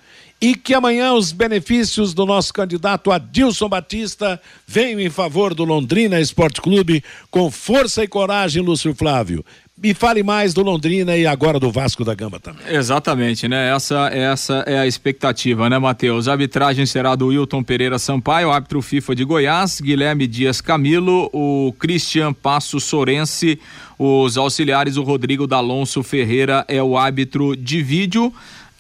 E que amanhã os benefícios do nosso candidato Adilson Batista venham em favor do Londrina Esporte Clube com força e coragem, Lúcio Flávio. E fale mais do Londrina e agora do Vasco da Gama também. Exatamente, né? Essa, essa é a expectativa, né, Matheus? A arbitragem será do Wilton Pereira Sampaio, árbitro FIFA de Goiás, Guilherme Dias Camilo, o Christian Passo Sorense, os auxiliares, o Rodrigo D'Alonso Ferreira é o árbitro de vídeo.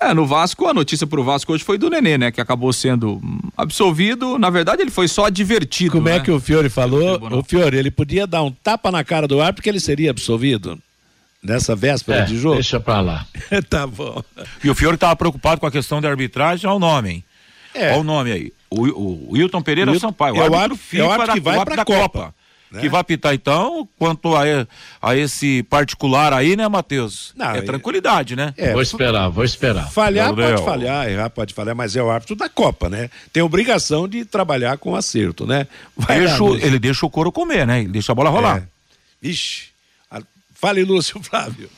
É, no Vasco, a notícia pro Vasco hoje foi do Nenê, né? Que acabou sendo absolvido. Na verdade, ele foi só advertido. Como né? é que o Fiore falou? O Fiore, ele podia dar um tapa na cara do ar porque ele seria absolvido nessa véspera é, de jogo? Deixa pra lá. *laughs* tá bom. E o Fiore estava preocupado com a questão da arbitragem, olha o nome, hein? É. Olha o nome aí. O, o, o Wilton Pereira Wilton, Sampaio, é o árbitro árbitro- FIFA é o árbitro da, que vai o árbitro pra da Copa, Copa. Né? Que vai apitar então, quanto a, a esse particular aí, né, Matheus? Não, é tranquilidade, né? É, vou esperar, vou esperar. Falhar pode falhar, errar pode falhar, mas é o árbitro da Copa, né? Tem obrigação de trabalhar com acerto, né? Lá, Deixa ele deixa o couro comer, né? Ele deixa a bola rolar. É. Ixi. Fale, Lúcio *laughs* Flávio.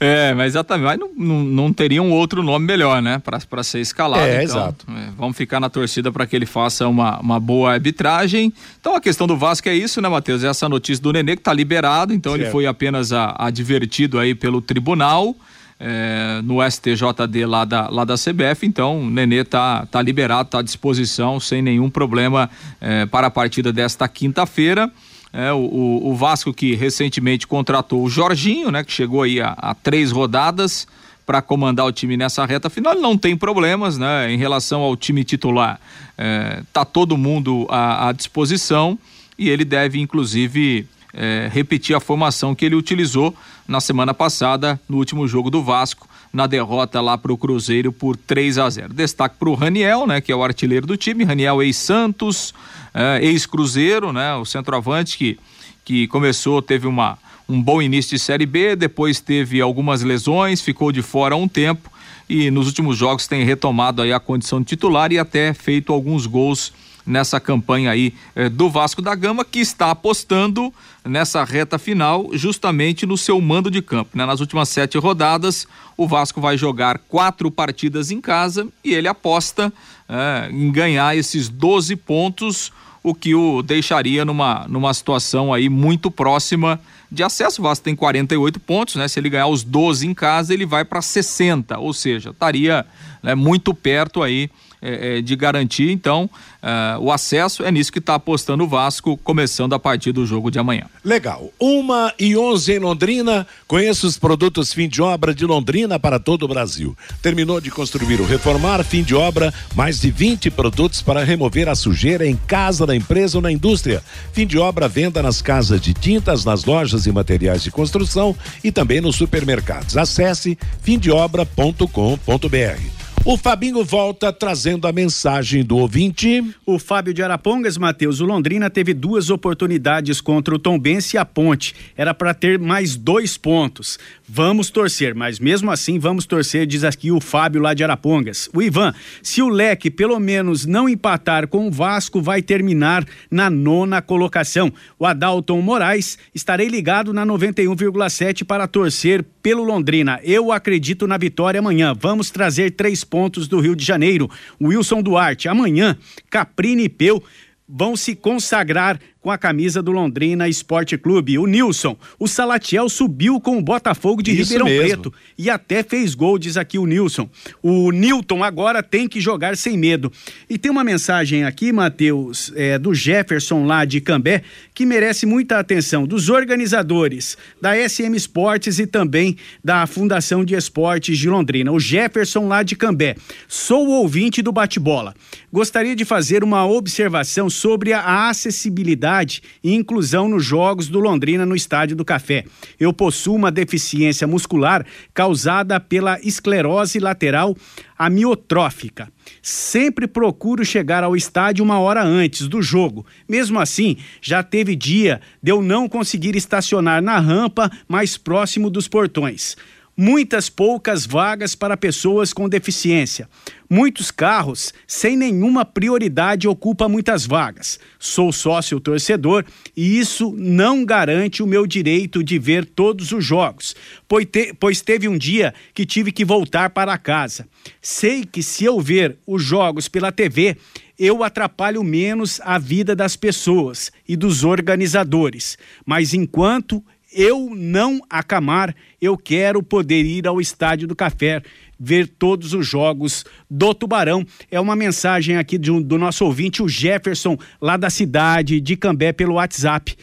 É, mas exatamente. Mas não, não, não teria um outro nome melhor, né? Para ser escalado. É, então, exato. é, vamos ficar na torcida para que ele faça uma, uma boa arbitragem. Então a questão do Vasco é isso, né, Matheus? Essa notícia do Nenê que tá liberado, então ele Certo. foi apenas advertido aí pelo tribunal. é, no STJD lá da, lá da CBF, então o Nenê tá, tá liberado, tá à disposição, sem nenhum problema é, para a partida desta quinta-feira. É, o, o- Vasco que recentemente contratou o Jorginho, né, que chegou aí a, a três rodadas para comandar o time nessa reta final, ele não tem problemas, né, em relação ao time titular. É, tá todo mundo à, à disposição e ele deve, inclusive, é, repetir a formação que ele utilizou na semana passada, no último jogo do Vasco, na derrota lá para o Cruzeiro por 3 a 0. Destaque para o Raniel, né, que é o artilheiro do time, Raniel ex-Santos, é, ex-Cruzeiro, né, o centroavante que, que começou, teve uma, um bom início de Série B, depois teve algumas lesões, ficou de fora um tempo e nos últimos jogos tem retomado aí a condição de titular e até feito alguns gols nessa campanha aí eh, do Vasco da Gama, que está apostando nessa reta final justamente no seu mando de campo. né? Nas últimas sete rodadas, o Vasco vai jogar quatro partidas em casa e ele aposta eh, em ganhar esses 12 pontos, o que o deixaria numa, numa situação aí muito próxima de acesso. O Vasco tem 48 pontos, né? Se ele ganhar os 12 em casa, ele vai para 60, ou seja, estaria né, muito perto aí eh, eh, de garantir, então, eh, o acesso. É nisso que está apostando o Vasco, começando a partir do jogo de amanhã. Legal. Uma e onze em Londrina. Conheça os produtos fim de obra de Londrina para todo o Brasil. Terminou de construir ou reformar, fim de obra, mais de 20 produtos para remover a sujeira em casa, na empresa ou na indústria. Fim de obra, venda nas casas de tintas, nas lojas e materiais de construção e também nos supermercados. Acesse fimdeobra.com.br. O Fabinho volta trazendo a mensagem do ouvinte. O Fábio de Arapongas, Matheus, o Londrina teve duas oportunidades contra o Tombense e a Ponte. Era para ter mais dois pontos. Vamos torcer, mas mesmo assim vamos torcer, diz aqui o Fábio lá de Arapongas. O Ivan, se o Leque pelo menos não empatar com o Vasco, vai terminar na nona colocação. O Adalton Moraes, estarei ligado na 91,7 para torcer pelo Londrina. Eu acredito na vitória amanhã. Vamos trazer três pontos do Rio de Janeiro. Wilson Duarte, amanhã, Caprini e Peu vão se consagrar com a camisa do Londrina Esporte Clube. O Nilson, o Salatiel subiu com o Botafogo de Isso Ribeirão mesmo. Preto e até fez gol, diz aqui o Nilson. O Newton agora tem que jogar sem medo. E tem uma mensagem aqui, Matheus, é, do Jefferson lá de Cambé, que merece muita atenção, dos organizadores da SM Esportes e também da Fundação de Esportes de Londrina. O Jefferson lá de Cambé. Sou ouvinte do bate-bola. Gostaria de fazer uma observação sobre a acessibilidade e inclusão nos jogos do Londrina no Estádio do Café. Eu possuo uma deficiência muscular causada pela esclerose lateral amiotrófica. Sempre procuro chegar ao estádio uma hora antes do jogo. Mesmo assim, já teve dia de eu não conseguir estacionar na rampa mais próximo dos portões. Muitas poucas vagas para pessoas com deficiência. Muitos carros sem nenhuma prioridade ocupam muitas vagas. Sou sócio torcedor e isso não garante o meu direito de ver todos os jogos, pois, te, pois teve um dia que tive que voltar para casa. Sei que se eu ver os jogos pela TV, eu atrapalho menos a vida das pessoas e dos organizadores. Mas enquanto eu não acamar, eu quero poder ir ao Estádio do Café ver todos os jogos do Tubarão. É uma mensagem aqui do, do nosso ouvinte, o Jefferson, lá da cidade de Cambé, pelo WhatsApp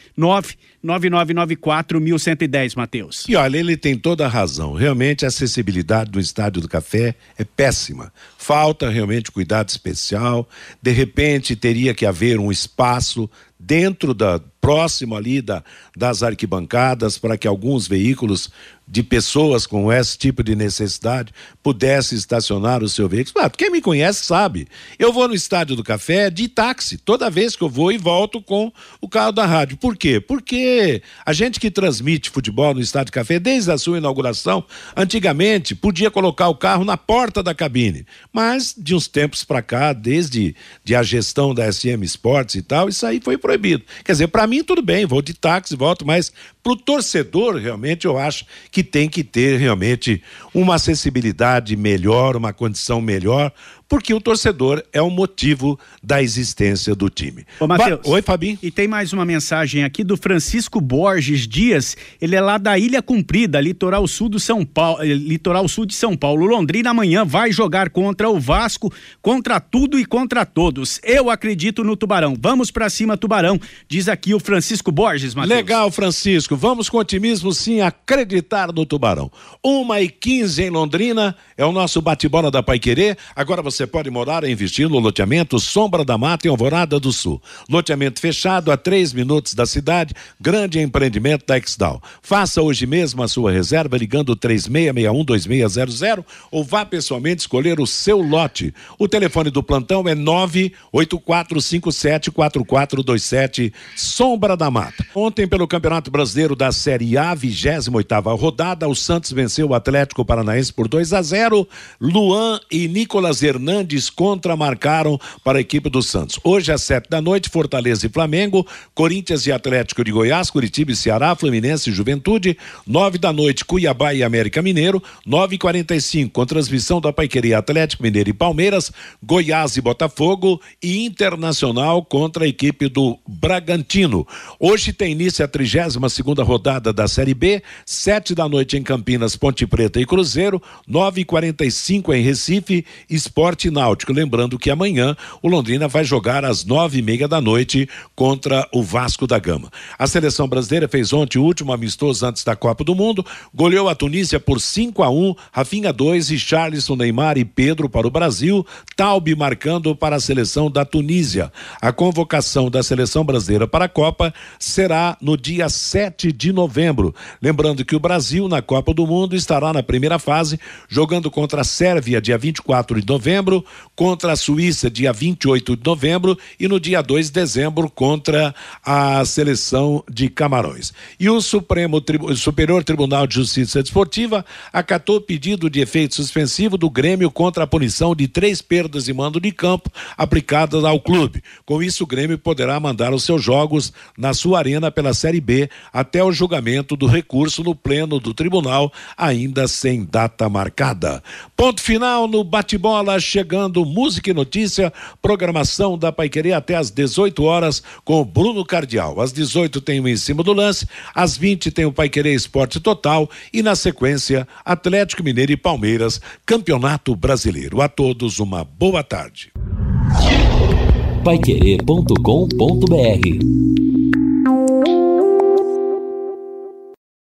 99994-1110, Matheus. E olha, ele tem toda a razão. Realmente a acessibilidade do Estádio do Café é péssima. Falta realmente cuidado especial. De repente teria que haver um espaço dentro da próximo ali da, das arquibancadas para que alguns veículos de pessoas com esse tipo de necessidade pudessem estacionar o seu veículo. Quem me conhece sabe. Eu vou no estádio do café de táxi, toda vez que eu vou e volto com o carro da rádio. Por quê? Porque a gente que transmite futebol no estádio do café, desde a sua inauguração, antigamente podia colocar o carro na porta da cabine. Mas de uns tempos para cá, desde de a gestão da SM Sports e tal, isso aí foi proibido. Quer dizer, para mim tudo bem, vou de táxi, volto, mas para o torcedor, realmente, eu acho que tem que ter realmente uma acessibilidade melhor, uma condição melhor, porque o torcedor é o motivo da existência do time. Ô, Mateus, Oi, Fabinho. E tem mais uma mensagem aqui do Francisco Borges Dias. Ele é lá da Ilha Cumprida, litoral sul do São Paulo, eh, litoral sul de São Paulo. Londrina amanhã vai jogar contra o Vasco, contra tudo e contra todos. Eu acredito no Tubarão. Vamos para cima, Tubarão, diz aqui o Francisco Borges, Mateus. Legal, Francisco. Vamos com otimismo sim acreditar no Tubarão. Uma e quinze em Londrina é o nosso bate-bola da Paiquerê. Agora você você pode morar e investir no loteamento Sombra da Mata em Alvorada do Sul. Loteamento fechado a três minutos da cidade, grande empreendimento da Exdal. Faça hoje mesmo a sua reserva ligando 36612600 ou vá pessoalmente escolher o seu lote. O telefone do plantão é 984574427 Sombra da Mata. Ontem pelo Campeonato Brasileiro da Série A, 28 oitava rodada, o Santos venceu o Atlético Paranaense por 2 a 0. Luan e Nicolas Hernandes Fernandes contramarcaram para a equipe do Santos. Hoje, às sete da noite, Fortaleza e Flamengo, Corinthians e Atlético de Goiás, Curitiba e Ceará, Fluminense e Juventude, nove da noite, Cuiabá e América Mineiro, nove e quarenta e cinco, com transmissão da Paiqueria Atlético Mineiro e Palmeiras, Goiás e Botafogo e Internacional contra a equipe do Bragantino. Hoje tem início a 32 segunda rodada da Série B, sete da noite em Campinas, Ponte Preta e Cruzeiro, nove e quarenta e cinco em Recife, Esporte Esporte Náutico. Lembrando que amanhã o Londrina vai jogar às nove e meia da noite contra o Vasco da Gama. A seleção brasileira fez ontem o último amistoso antes da Copa do Mundo, goleou a Tunísia por 5 a 1 Rafinha 2 e Charleston, Neymar e Pedro para o Brasil, Taube marcando para a seleção da Tunísia. A convocação da seleção brasileira para a Copa será no dia 7 de novembro. Lembrando que o Brasil na Copa do Mundo estará na primeira fase, jogando contra a Sérvia dia 24 de novembro contra a Suíça, dia 28 de novembro, e no dia 2 de dezembro, contra a seleção de Camarões. E o Supremo Superior Tribunal de Justiça Desportiva acatou o pedido de efeito suspensivo do Grêmio contra a punição de três perdas de mando de campo aplicadas ao clube. Com isso, o Grêmio poderá mandar os seus jogos na sua arena pela Série B até o julgamento do recurso no pleno do tribunal, ainda sem data marcada. Ponto final no bate-bola chegando música e notícia, programação da Paiqueria até às 18 horas com o Bruno Cardial. Às 18 tem o Em Cima do Lance, às 20 tem o Paiqueria Esporte Total e na sequência Atlético Mineiro e Palmeiras, Campeonato Brasileiro. A todos uma boa tarde. Paiquerê.com.br